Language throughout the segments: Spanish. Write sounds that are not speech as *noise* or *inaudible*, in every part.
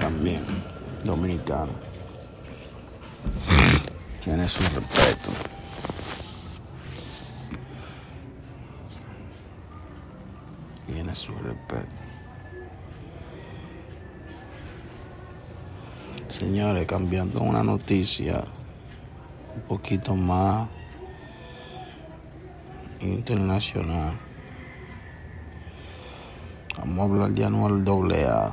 también, dominicano. Tiene su respeto. Tiene su respeto. Señores, cambiando una noticia un poquito más internacional. Vamos a hablar de anual doble A.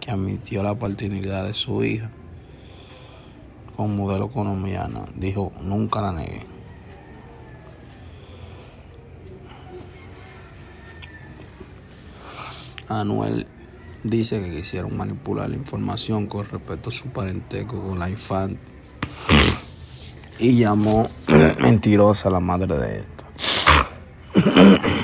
que admitió la paternidad de su hija con modelo colombiana, dijo, nunca la negué. Anuel dice que quisieron manipular la información con respecto a su parentesco con la infante y llamó *coughs* mentirosa a la madre de esta. *coughs*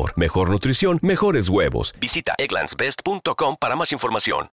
mejor nutrición, mejores huevos. Visita egglandsbest.com para más información.